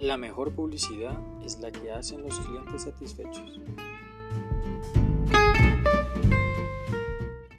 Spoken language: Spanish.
La mejor publicidad es la que hacen los clientes satisfechos.